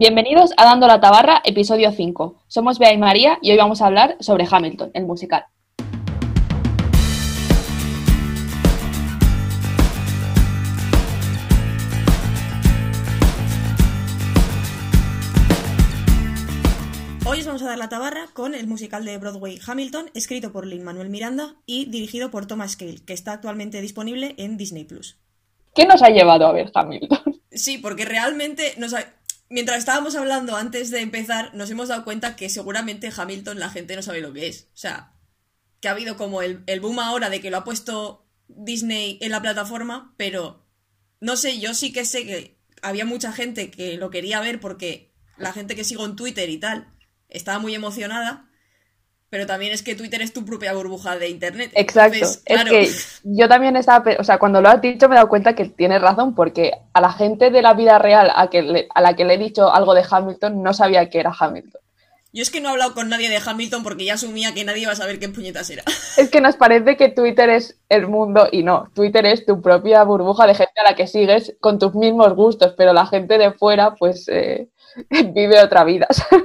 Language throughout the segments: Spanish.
Bienvenidos a Dando la Tabarra, episodio 5. Somos Bea y María y hoy vamos a hablar sobre Hamilton, el musical. Hoy os vamos a dar la tabarra con el musical de Broadway Hamilton, escrito por Lin Manuel Miranda y dirigido por Thomas Cale, que está actualmente disponible en Disney Plus. ¿Qué nos ha llevado a ver Hamilton? Sí, porque realmente nos ha- mientras estábamos hablando antes de empezar, nos hemos dado cuenta que seguramente Hamilton la gente no sabe lo que es. O sea, que ha habido como el, el boom ahora de que lo ha puesto Disney en la plataforma, pero no sé, yo sí que sé que había mucha gente que lo quería ver porque la gente que sigo en Twitter y tal estaba muy emocionada, pero también es que Twitter es tu propia burbuja de internet. Exacto. Entonces, es que yo también estaba, o sea, cuando lo has dicho me he dado cuenta que tienes razón, porque a la gente de la vida real a, que le- a la que le he dicho algo de Hamilton no sabía que era Hamilton. yo es que no he hablado con nadie de Hamilton porque ya asumía que nadie iba a saber qué puñetas era. Es que nos parece que Twitter es el mundo y no, Twitter es tu propia burbuja de gente a la que sigues con tus mismos gustos, pero la gente de fuera pues eh, vive otra vida. ¿sabes?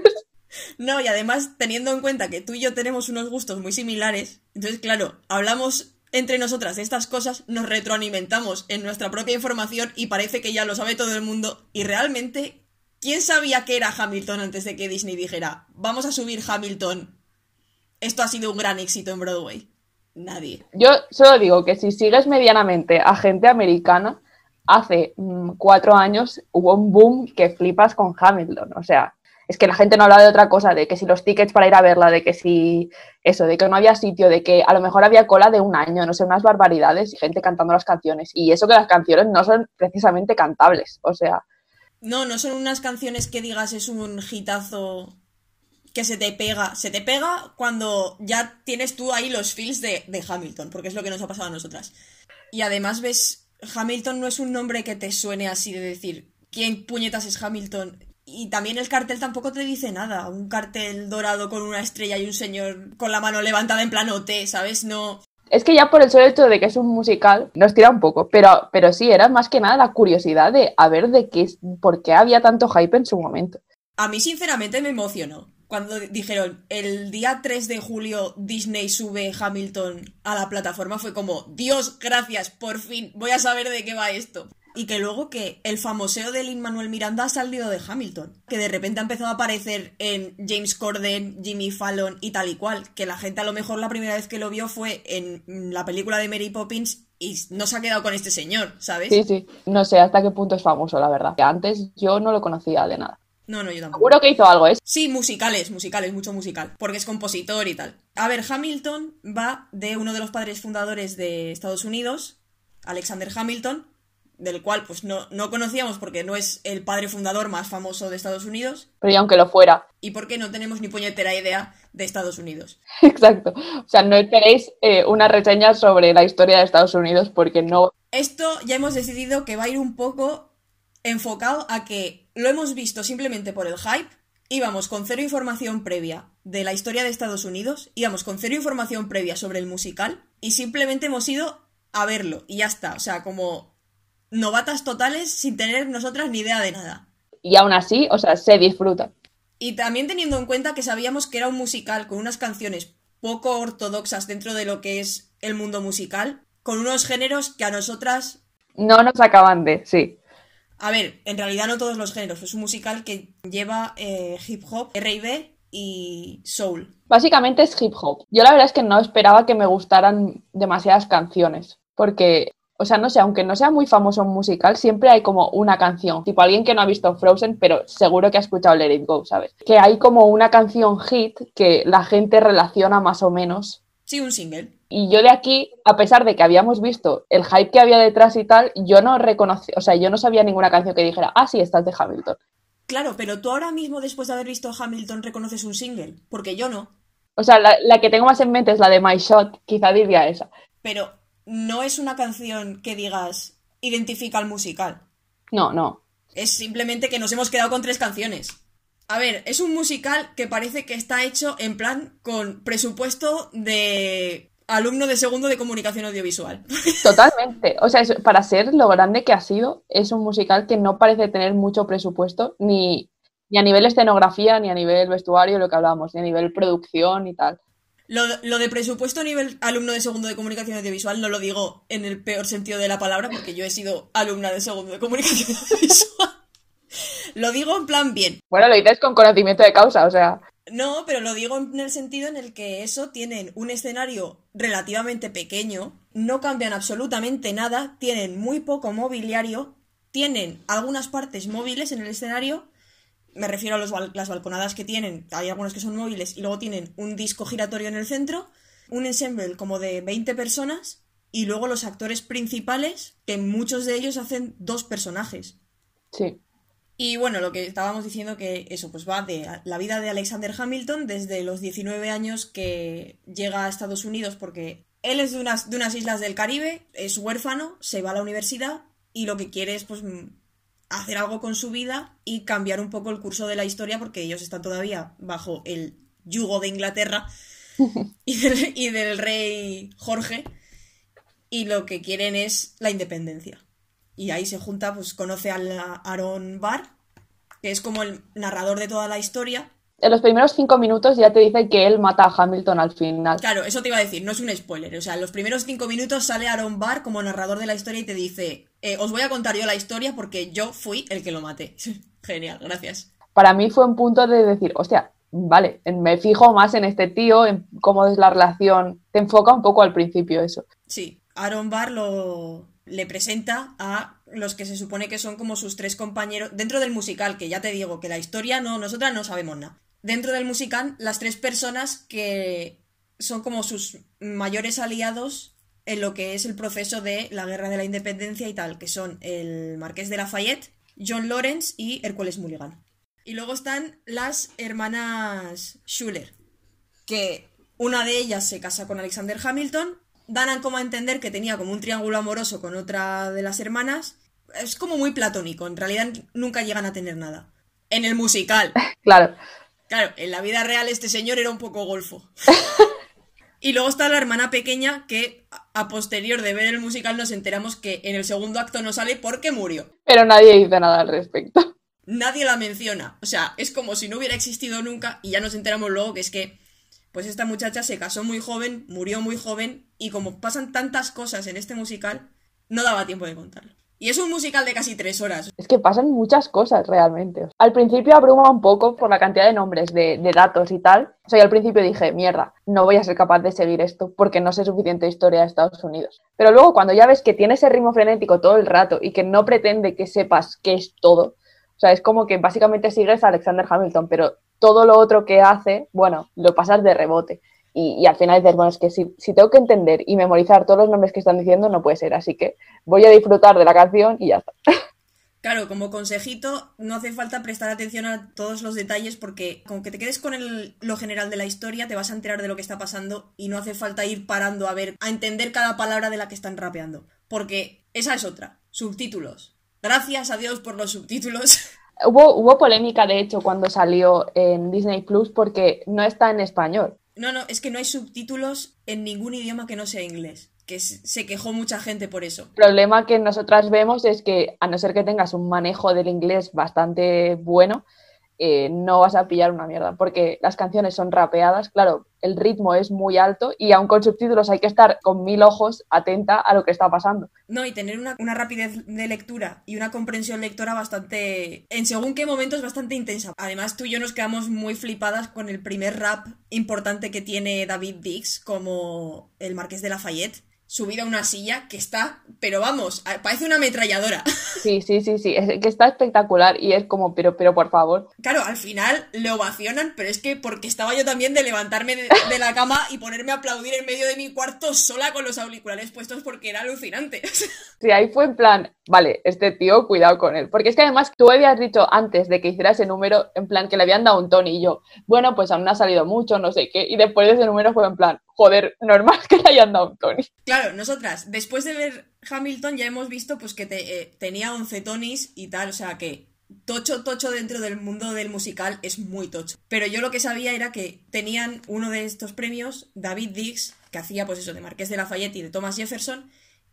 No, y además, teniendo en cuenta que tú y yo tenemos unos gustos muy similares, entonces, claro, hablamos entre nosotras de estas cosas, nos retroalimentamos en nuestra propia información y parece que ya lo sabe todo el mundo. Y realmente, ¿quién sabía que era Hamilton antes de que Disney dijera, vamos a subir Hamilton? Esto ha sido un gran éxito en Broadway. Nadie. Yo solo digo que si sigues medianamente a gente americana, hace mm, cuatro años hubo un boom que flipas con Hamilton. O sea, es que la gente no habla de otra cosa, de que si los tickets para ir a verla, de que si eso, de que no había sitio, de que a lo mejor había cola de un año, no sé, unas barbaridades y gente cantando las canciones. Y eso que las canciones no son precisamente cantables. O sea, No, no son unas canciones que digas es un hitazo que se te pega. Se te pega cuando ya tienes tú ahí los feels de, de Hamilton, porque es lo que nos ha pasado a nosotras. Y además ves, Hamilton no es un nombre que te suene así de decir, ¿quién puñetas es Hamilton? Y también el cartel tampoco te dice nada. Un cartel dorado con una estrella y un señor con la mano levantada en plan OT, ¿sabes? No. es que ya por el solo hecho de que es un musical nos tira un poco, pero, pero sí, era más que nada la curiosidad de a ver de qué, por qué había tanto hype en su momento. A mí, sinceramente, me emocionó. Cuando dijeron el día 3 de julio Disney sube Hamilton a la plataforma, fue como, Dios, gracias, por fin, voy a saber de qué va esto. Y que luego que el famoseo de Lin Manuel Miranda ha salido de Hamilton. Que de repente ha empezado a aparecer en James Corden, Jimmy Fallon y tal y cual. Que la gente a lo mejor la primera vez que lo vio fue en la película de Mary Poppins y no se ha quedado con este señor, ¿sabes? Sí, sí. No sé hasta qué punto es famoso, la verdad. Que antes yo no lo conocía de nada. No, no, yo tampoco. Seguro que hizo algo, ¿es? Sí, musicales, musicales, mucho musical, porque es compositor y tal. A ver, Hamilton va de uno de los padres fundadores de Estados Unidos, Alexander Hamilton, del cual pues no, no conocíamos porque no es el padre fundador más famoso de Estados Unidos, Pero y aunque lo fuera. y porque no tenemos ni puñetera idea de Estados Unidos. Exacto. O sea, no esperéis eh, una reseña sobre la historia de Estados Unidos porque no. Esto ya hemos decidido que va a ir un poco enfocado a que lo hemos visto simplemente por el hype, íbamos con cero información previa de la historia de Estados Unidos, íbamos con cero información previa sobre el musical y simplemente hemos ido a verlo y ya está, o sea, como novatas totales sin tener nosotras ni idea de nada. Y aún así, o sea, se disfruta. Y también teniendo en cuenta que sabíamos que era un musical con unas canciones poco ortodoxas dentro de lo que es el mundo musical, con unos géneros que a nosotras No nos acaban de, sí. A ver, en realidad no todos los géneros. Es un musical que lleva eh, hip hop, R&B y soul. Básicamente es hip hop. Yo la verdad es que no esperaba que me gustaran demasiadas canciones. Porque, o sea, no sé, aunque no sea muy famoso un musical, siempre hay como una canción. Tipo alguien que no ha visto Frozen, pero seguro que ha escuchado Let It Go, ¿sabes? Que hay como una canción hit que la gente relaciona más o menos Sí, un single. Y yo de aquí, a pesar de que habíamos visto el hype que había detrás y tal, yo no reconocí, o sea, yo no sabía ninguna canción que dijera, ah, sí, esta es de Hamilton. Claro, pero tú ahora mismo, después de haber visto Hamilton, reconoces un single. Porque yo no. O sea, la, la que tengo más en mente es la de My Shot, quizá diría esa. Pero no es una canción que digas identifica al musical. No, no. Es simplemente que nos hemos quedado con tres canciones. A ver, es un musical que parece que está hecho en plan con presupuesto de alumno de segundo de comunicación audiovisual. Totalmente. O sea, es- para ser lo grande que ha sido, es un musical que no parece tener mucho presupuesto ni, Ni a nivel escenografía, ni a nivel vestuario, lo que hablábamos, ni a nivel producción y tal. Lo, lo, de presupuesto a nivel alumno de segundo de comunicación audiovisual no lo digo en el peor sentido de la palabra, porque yo he sido alumna de segundo de comunicación audiovisual. lo digo en plan bien. Bueno, lo dices con conocimiento de causa, o sea. No, pero lo digo en el sentido en el que eso tienen un escenario relativamente pequeño, no cambian absolutamente nada, tienen muy poco mobiliario, tienen algunas partes móviles en el escenario, me refiero a los las balconadas que tienen, hay algunas que son móviles y luego tienen un disco giratorio en el centro, un ensemble como de 20 personas y luego los actores principales, que muchos de ellos hacen dos personajes. Sí. Y bueno, lo que estábamos diciendo que eso pues va de la vida de Alexander Hamilton desde los 19 años que llega a Estados Unidos porque él es de unas, de unas islas del Caribe, es huérfano, se va a la universidad y lo que quiere es pues hacer algo con su vida y cambiar un poco el curso de la historia porque ellos están todavía bajo el yugo de Inglaterra y del, y del rey Jorge y lo que quieren es la independencia. Y ahí se junta, pues conoce al Aaron Barr, que es como el narrador de toda la historia. En los primeros cinco minutos ya te dice que él mata a Hamilton al final. Claro, eso te iba a decir, no es un spoiler. O sea, en los primeros cinco minutos sale Aaron Barr como narrador de la historia y te dice, eh, os voy a contar yo la historia porque yo fui el que lo maté. Genial, gracias. Para mí fue un punto de decir, hostia, vale, me fijo más en este tío, en cómo es la relación. Te enfoca un poco al principio eso. Sí, Aaron Barr lo, le presenta a los que se supone que son como sus tres compañeros dentro del musical, que ya te digo que la historia no, nosotras no sabemos nada. Dentro del musical, las tres personas que son como sus mayores aliados en lo que es el proceso de la guerra de la independencia y tal, que son el Marqués de Lafayette, John Lawrence y Hércules Mulligan. Y luego están las hermanas Schuller, que una de ellas se casa con Alexander Hamilton dan como a entender que tenía como un triángulo amoroso con otra de las hermanas. Es como muy platónico, en realidad nunca llegan a tener nada. En el musical. Claro. Claro, en la vida real este señor era un poco golfo. y luego está la hermana pequeña que a posterior de ver el musical nos enteramos que en el segundo acto no sale porque murió. Pero nadie dice nada al respecto. Nadie la menciona. O sea, es como si no hubiera existido nunca y ya nos enteramos luego que es que pues esta muchacha se casó muy joven, murió muy joven y como pasan tantas cosas en este musical, no daba tiempo de contarlo. Y es un musical de casi tres horas. Es que pasan muchas cosas realmente. Al principio abruma un poco por la cantidad de nombres, de, datos y tal. O sea, al principio dije, mierda, no voy a ser capaz de seguir esto porque no sé suficiente historia de Estados Unidos. Pero luego cuando ya ves que tiene ese ritmo frenético todo el rato y que no pretende que sepas qué es todo, o sea, es como que básicamente sigues a Alexander Hamilton, pero todo lo otro que hace, bueno, lo pasas de rebote. Y, al final dices, bueno, es que si, tengo que entender y memorizar todos los nombres que están diciendo, no puede ser. Así que voy a disfrutar de la canción y ya está. Claro, como consejito, no hace falta prestar atención a todos los detalles porque con que te quedes con lo general de la historia te vas a enterar de lo que está pasando y no hace falta ir parando a ver, a entender cada palabra de la que están rapeando. Porque esa es otra. Subtítulos. Gracias a Dios por los subtítulos. Hubo, hubo polémica, de hecho, cuando salió en Disney Plus porque no está en español. No, no, es que no hay subtítulos en ningún idioma que no sea inglés. Que se quejó mucha gente por eso. El problema que nosotras vemos es que, a no ser que tengas un manejo del inglés bastante bueno, eh, no vas a pillar una mierda, porque las canciones son rapeadas, claro, el ritmo es muy alto y aun con subtítulos hay que estar con mil ojos atenta a lo que está pasando. No, y tener una, una rapidez de lectura y una comprensión lectora bastante, en según qué momentos, bastante intensa. Además, tú y yo nos quedamos muy flipadas con el primer rap importante que tiene David Dix como el Marqués de Lafayette subida a una silla que está, pero vamos, parece una ametralladora. Sí, sí, sí, sí, es que está espectacular y es como, pero, pero por favor. Claro, al final le ovacionan, pero es que porque estaba yo también de levantarme de, la cama y ponerme a aplaudir en medio de mi cuarto sola con los auriculares puestos porque era alucinante. Sí, ahí fue en plan, vale, este tío, cuidado con él. Porque es que además tú habías dicho antes de que hiciera ese número, en plan, que le habían dado un Tony y yo, bueno, pues aún no ha salido mucho, no sé qué, y después de ese número fue en plan, joder, normal que le hayan dado un Tony. Claro, nosotras, después de ver Hamilton ya hemos visto pues que eh, tenía 11 Tonys y tal, o sea que tocho, tocho dentro del mundo del musical es muy tocho. Pero yo lo que sabía era que tenían uno de estos premios, David Dix, que hacía pues eso de Marqués de Lafayette y de Thomas Jefferson,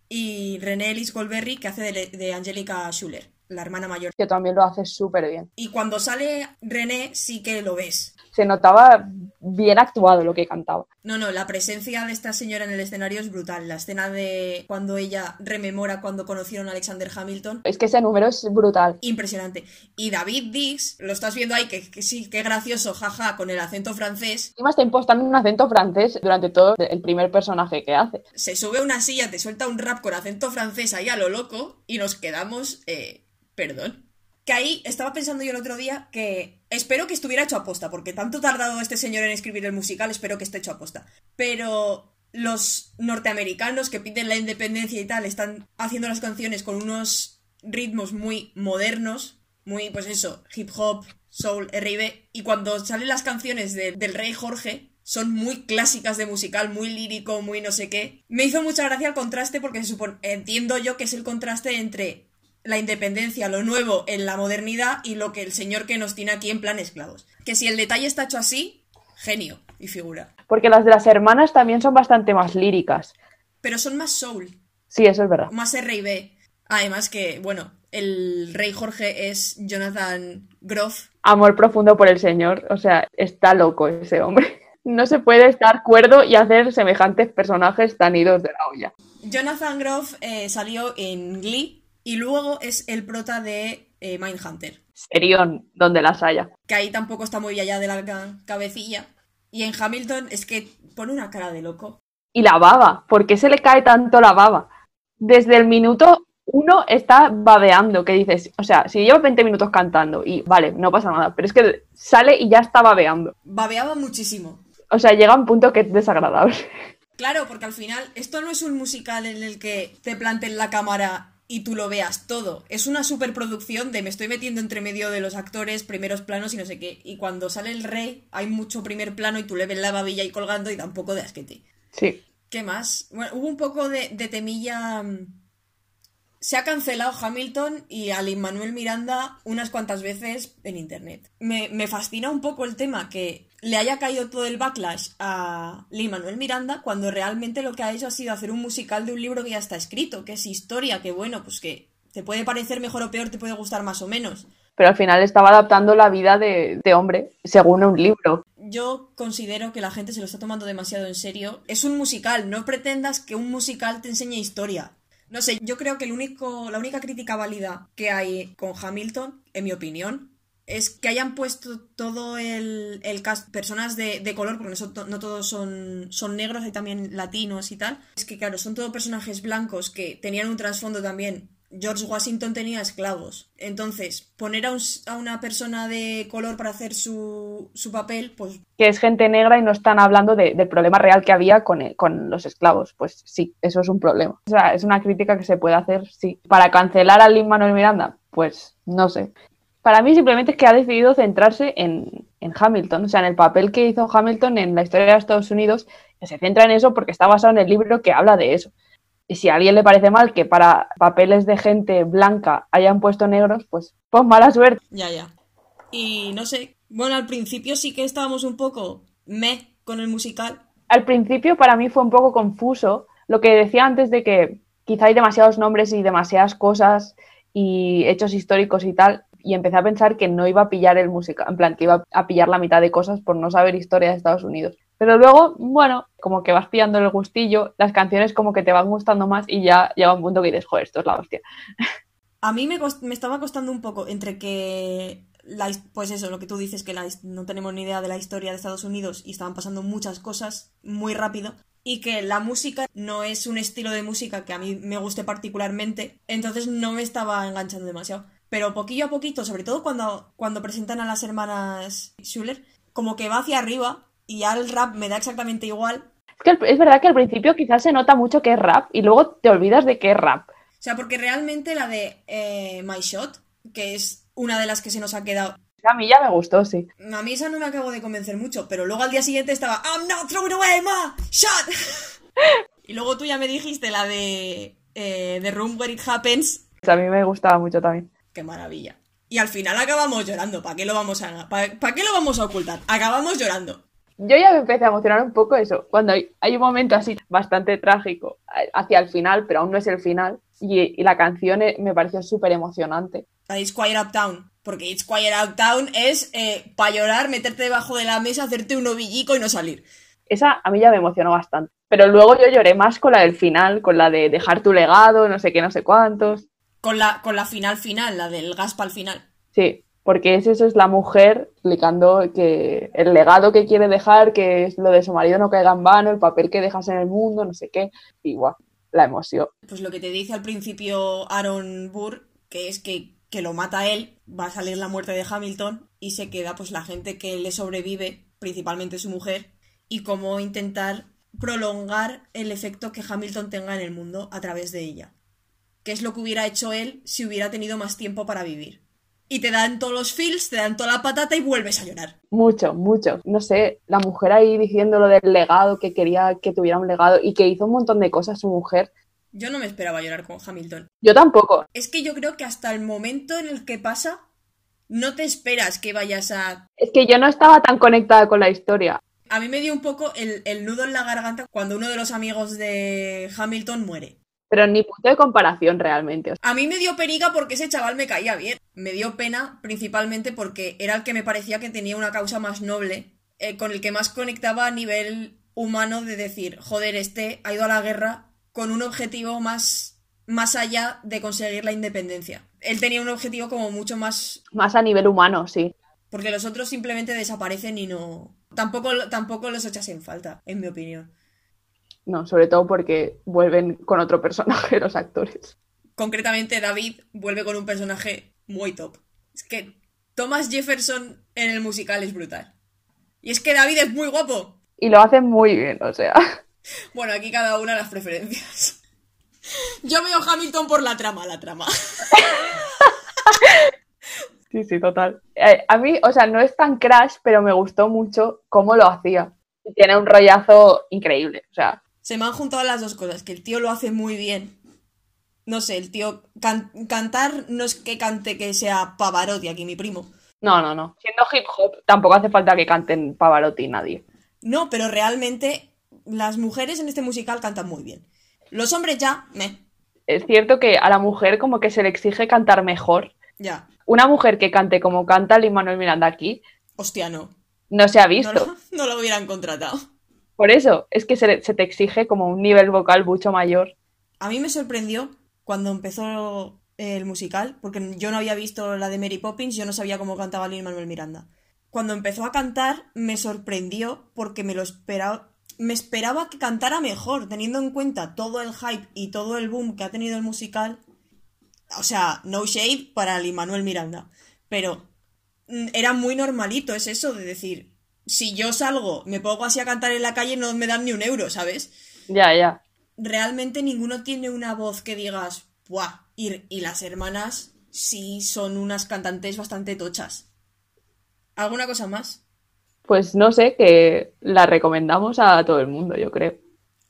y René Ellis Goldberry, que hace de, de Angelica Schuller. la hermana mayor. Que también lo hace súper bien. Y cuando sale René, sí que lo ves. Se notaba bien actuado lo que cantaba. No, no, la presencia de esta señora en el escenario es brutal. La escena de cuando ella rememora cuando conocieron a Alexander Hamilton. Es que ese número es brutal. Impresionante. Y David Dix, lo estás viendo ahí, que, que sí, qué gracioso, jaja, con el acento francés. Y más está impostando un acento francés durante todo el primer personaje que hace. Se sube a una silla, te suelta un rap con acento francés ahí a lo loco y nos quedamos... Eh, perdón. Que ahí estaba pensando yo el otro día que espero que estuviera hecho aposta, porque tanto tardado este señor en escribir el musical, espero que esté hecho aposta. Pero los norteamericanos que piden la independencia y tal están haciendo las canciones con unos ritmos muy modernos, muy, pues eso, hip hop, soul, R&B, y cuando salen las canciones del rey Jorge, son muy clásicas de musical, muy lírico, muy no sé qué. Me hizo mucha gracia el contraste porque se supone, entiendo yo que es el contraste entre la independencia, lo nuevo en la modernidad y lo que el señor que nos tiene aquí en plan esclavos. Que si el detalle está hecho así, genio y figura. Porque las de las hermanas también son bastante más líricas. Pero son más soul. Sí, eso es verdad. Más R&B. Además que, bueno, el rey Jorge es Jonathan Groff. Amor profundo por el señor. O sea, está loco ese hombre. No se puede estar cuerdo y hacer semejantes personajes tan idos de la olla. Jonathan Groff eh, salió en Glee, y luego es el prota de eh, Mindhunter. Serión, donde las haya. Que ahí tampoco está muy allá de la cabecilla. Y en Hamilton es que pone una cara de loco. Y la baba, ¿por qué se le cae tanto la baba? Desde el minuto uno está babeando, que dices, o sea, si lleva 20 minutos cantando y vale, no pasa nada, pero es que sale y ya está babeando. Babeaba muchísimo. O sea, llega a un punto que es desagradable. Claro, porque al final esto no es un musical en el que te planten la cámara y tú lo veas todo. Es una superproducción de me estoy metiendo entre medio de los actores, primeros planos y no sé qué. Y cuando sale el rey, hay mucho primer plano y tú le ves la babilla ahí colgando y da un poco de asquete. Sí. ¿Qué más? Bueno, hubo un poco de, de temilla. Mm, se ha cancelado Hamilton y a Manuel Miranda unas cuantas veces en internet. Me, me fascina un poco el tema que le haya caído todo el backlash a Lin Manuel Miranda cuando realmente lo que ha hecho ha sido hacer un musical de un libro que ya está escrito, que es historia, que bueno, pues que te puede parecer mejor o peor, te puede gustar más o menos. Pero al final estaba adaptando la vida de, de hombre según un libro. Yo considero que la gente se lo está tomando demasiado en serio. Es un musical, no pretendas que un musical te enseñe historia. No sé, yo creo que el único, la única crítica válida que hay con Hamilton, en mi opinión, es que hayan puesto todo el, el cast, personas de, de color, porque no, todos son, son negros, hay también latinos y tal. Es que, claro, son todos personajes blancos que tenían un trasfondo también. George Washington tenía esclavos. Entonces, poner a, un, a una persona de color para hacer su, su, papel, pues... Que es gente negra y no están hablando de, del problema real que había con, con los esclavos. Pues sí, eso es un problema. O sea, es una crítica que se puede hacer, sí. Para cancelar a Lin Manuel Miranda, pues no sé. Para mí simplemente es que ha decidido centrarse en, en, Hamilton, o sea, en el papel que hizo Hamilton en la historia de Estados Unidos, que se centra en eso porque está basado en el libro que habla de eso. Y si a alguien le parece mal que para papeles de gente blanca hayan puesto negros, pues, pues mala suerte. Ya, ya. Y no sé, bueno, al principio sí que estábamos un poco me con el musical. Al principio para mí fue un poco confuso lo que decía antes de que quizá hay demasiados nombres y demasiadas cosas y hechos históricos y tal, y empecé a pensar que no iba a pillar el música, en plan, que iba a pillar la mitad de cosas por no saber historia de Estados Unidos. Pero luego, bueno, como que vas pillando el gustillo, las canciones como que te van gustando más y ya llega un punto que dices, joder, esto es la hostia. A mí me, me estaba costando un poco entre que, la, pues eso, lo que tú dices, que la, no tenemos ni idea de la historia de Estados Unidos y estaban pasando muchas cosas muy rápido, y que la música no es un estilo de música que a mí me guste particularmente, entonces no me estaba enganchando demasiado. Pero poquillo a poquito, sobre todo cuando, cuando presentan a las hermanas Schuller, como que va hacia arriba y ya el rap me da exactamente igual. Es que es verdad que al principio quizás se nota mucho que es rap y luego te olvidas de que es rap. O sea, porque realmente la de eh, My Shot, que es una de las que se nos ha quedado a mí ya me gustó, sí. A mí esa no me acabo de convencer mucho, pero luego al día siguiente estaba I'm not throwing away my shot. y luego tú ya me dijiste la de eh, The Room Where It Happens. A mí me gustaba mucho también. Qué maravilla. Y al final acabamos llorando. ¿Para qué lo vamos a, para, ¿para qué lo vamos a ocultar? Acabamos llorando. Yo ya me empecé a emocionar un poco eso, cuando hay, hay un momento así bastante trágico hacia el final, pero aún no es el final, y, y la canción me pareció súper emocionante. La de It's Quiet Uptown. Porque It's Quiet Uptown es eh, para llorar, meterte debajo de la mesa, hacerte un ovillico y no salir. Esa a mí ya me emocionó bastante. Pero luego yo lloré más con la del final, con la de dejar tu legado, no sé qué, no sé cuántos. Con la, con la final final, la del gas para el final. Sí, porque es eso, es la mujer explicando que el legado que quiere dejar, que es lo de su marido no caiga en vano, el papel que dejas en el mundo, no sé qué, y guau, la emoción. Pues lo que te dice al principio Aaron Burr, que es que, que lo mata él, va a salir la muerte de Hamilton y se queda pues la gente que le sobrevive, principalmente su mujer, y cómo intentar prolongar el efecto que Hamilton tenga en el mundo a través de ella. Que es lo que hubiera hecho él si hubiera tenido más tiempo para vivir y te dan todos los feels, te dan toda la patata y vuelves a llorar. Mucho, mucho. No sé, la mujer ahí diciendo lo del legado, que quería que tuviera un legado y que hizo un montón de cosas su mujer. Yo no me esperaba llorar con Hamilton. Yo tampoco. Es que yo creo que hasta el momento en el que pasa, no te esperas que vayas a... Es que yo no estaba tan conectada con la historia. A mí me dio un poco el, el nudo en la garganta cuando uno de los amigos de Hamilton muere pero ni punto de comparación realmente. A mí me dio periga porque ese chaval me caía bien. Me dio pena principalmente porque era el que me parecía que tenía una causa más noble, eh, con el que más conectaba a nivel humano de decir, joder, este ha ido a la guerra con un objetivo más, más allá de conseguir la independencia. Él tenía un objetivo como mucho más... Más a nivel humano, sí. Porque los otros simplemente desaparecen y no... Tampoco, tampoco los echas en falta, en mi opinión. No, sobre todo porque vuelven con otro personaje los actores. Concretamente, David vuelve con un personaje muy top. Es que Thomas Jefferson en el musical es brutal. Y es que David es muy guapo. Y lo hace muy bien, o sea. Bueno, aquí cada una las preferencias. Yo veo Hamilton por la trama, la trama. Sí, sí, total. Eh, a mí, o sea, no es tan crash, pero me gustó mucho cómo lo hacía. Tiene un rollazo increíble, o sea. Se me han juntado las dos cosas, que el tío lo hace muy bien. No sé, el tío cantar no es que cante que sea Pavarotti aquí, mi primo. No, no, no. Siendo hip hop, tampoco hace falta que canten Pavarotti nadie. No, pero realmente las mujeres en este musical cantan muy bien. Los hombres ya, me. Es cierto que a la mujer como que se le exige cantar mejor. Ya. Una mujer que cante como canta Lin Manuel Miranda aquí. Hostia, no. No se ha visto. No, no lo hubieran contratado. Por eso, es que se, te exige como un nivel vocal mucho mayor. A mí me sorprendió cuando empezó el musical, porque yo no había visto la de Mary Poppins, yo no sabía cómo cantaba Lin Manuel Miranda. Cuando empezó a cantar me sorprendió porque me lo esperaba, me esperaba que cantara mejor, teniendo en cuenta todo el hype y todo el boom que ha tenido el musical. O sea, no shade para Lin Manuel Miranda, pero mm, era muy normalito, es eso de decir, si yo salgo, me pongo así a cantar en la calle, no me dan ni un euro, ¿sabes? Ya, ya. Realmente ninguno tiene una voz que digas, ¡buah! Y, y las hermanas sí son unas cantantes bastante tochas. ¿Alguna cosa más? Pues no sé, que la recomendamos a todo el mundo, yo creo.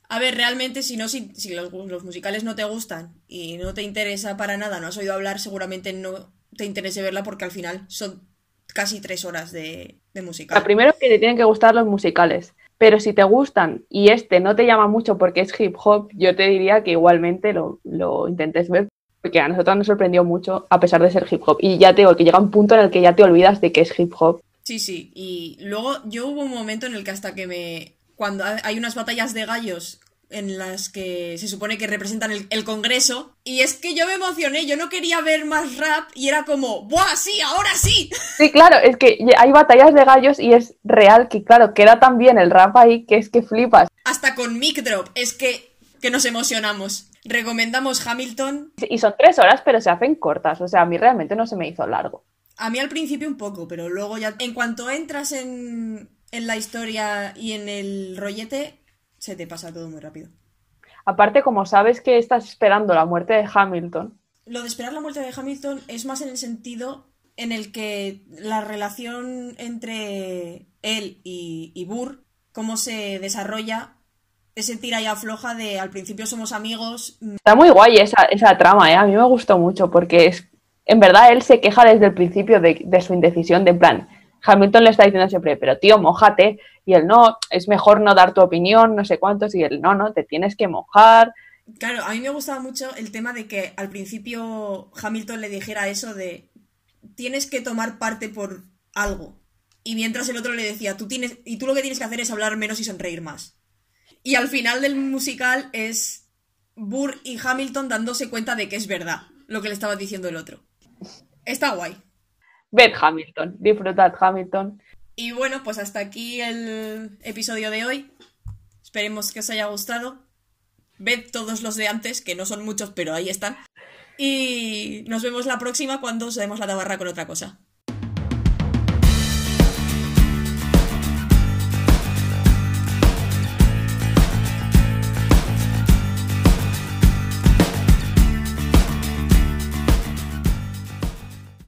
A ver, realmente, si no, si, los, los, musicales no te gustan y no te interesa para nada, no has oído hablar, seguramente no te interese verla porque al final son casi tres horas de, de musical. Lo primero que te tienen que gustar los musicales. Pero si te gustan y este no te llama mucho porque es hip hop, yo te diría que igualmente lo, lo intentes ver porque a nosotros nos sorprendió mucho a pesar de ser hip hop. Y ya te digo que llega un punto en el que ya te olvidas de que es hip hop. Sí, sí. Y luego yo hubo un momento en el que hasta que me... Cuando hay unas batallas de gallos en las que se supone que representan el, Congreso. Y es que yo me emocioné, yo no quería ver más rap y era como, ¡buah, sí, ahora sí! Sí, claro, es que hay batallas de gallos y es real que, claro, queda tan bien el rap ahí que es que flipas. Hasta con Mic Drop, es que, que nos emocionamos. Recomendamos Hamilton. Y son tres horas, pero se hacen cortas, o sea, a mí realmente no se me hizo largo. A mí al principio un poco, pero luego ya, en cuanto entras en, en la historia y en el rollete, se te pasa todo muy rápido. Aparte, como sabes que estás esperando la muerte de Hamilton. Lo de esperar la muerte de Hamilton es más en el sentido en el que la relación entre él y, y Burr, cómo se desarrolla, ese tira y afloja de al principio somos amigos. Mm. Está muy guay esa, esa trama, ¿eh? a mí me gustó mucho porque es, en verdad él se queja desde el principio de, de su indecisión, de plan, Hamilton le está diciendo siempre, pero tío, mojate, y él no, es mejor no dar tu opinión, no sé cuántos, y él no, no, te tienes que mojar, Claro, a mí me gustaba mucho el tema de que al principio Hamilton le dijera eso de tienes que tomar parte por algo. Y mientras el otro le decía, tú tienes, y tú lo que tienes que hacer es hablar menos y sonreír más. Y al final del musical es Burr y Hamilton dándose cuenta de que es verdad lo que le estaba diciendo el otro. Está guay. Ved Hamilton, disfrutad Hamilton. Y bueno, pues hasta aquí el episodio de hoy. Esperemos que os haya gustado. Ved todos los de antes, que no son muchos, pero ahí están. Y nos vemos la próxima cuando os demos la tabarra con otra cosa.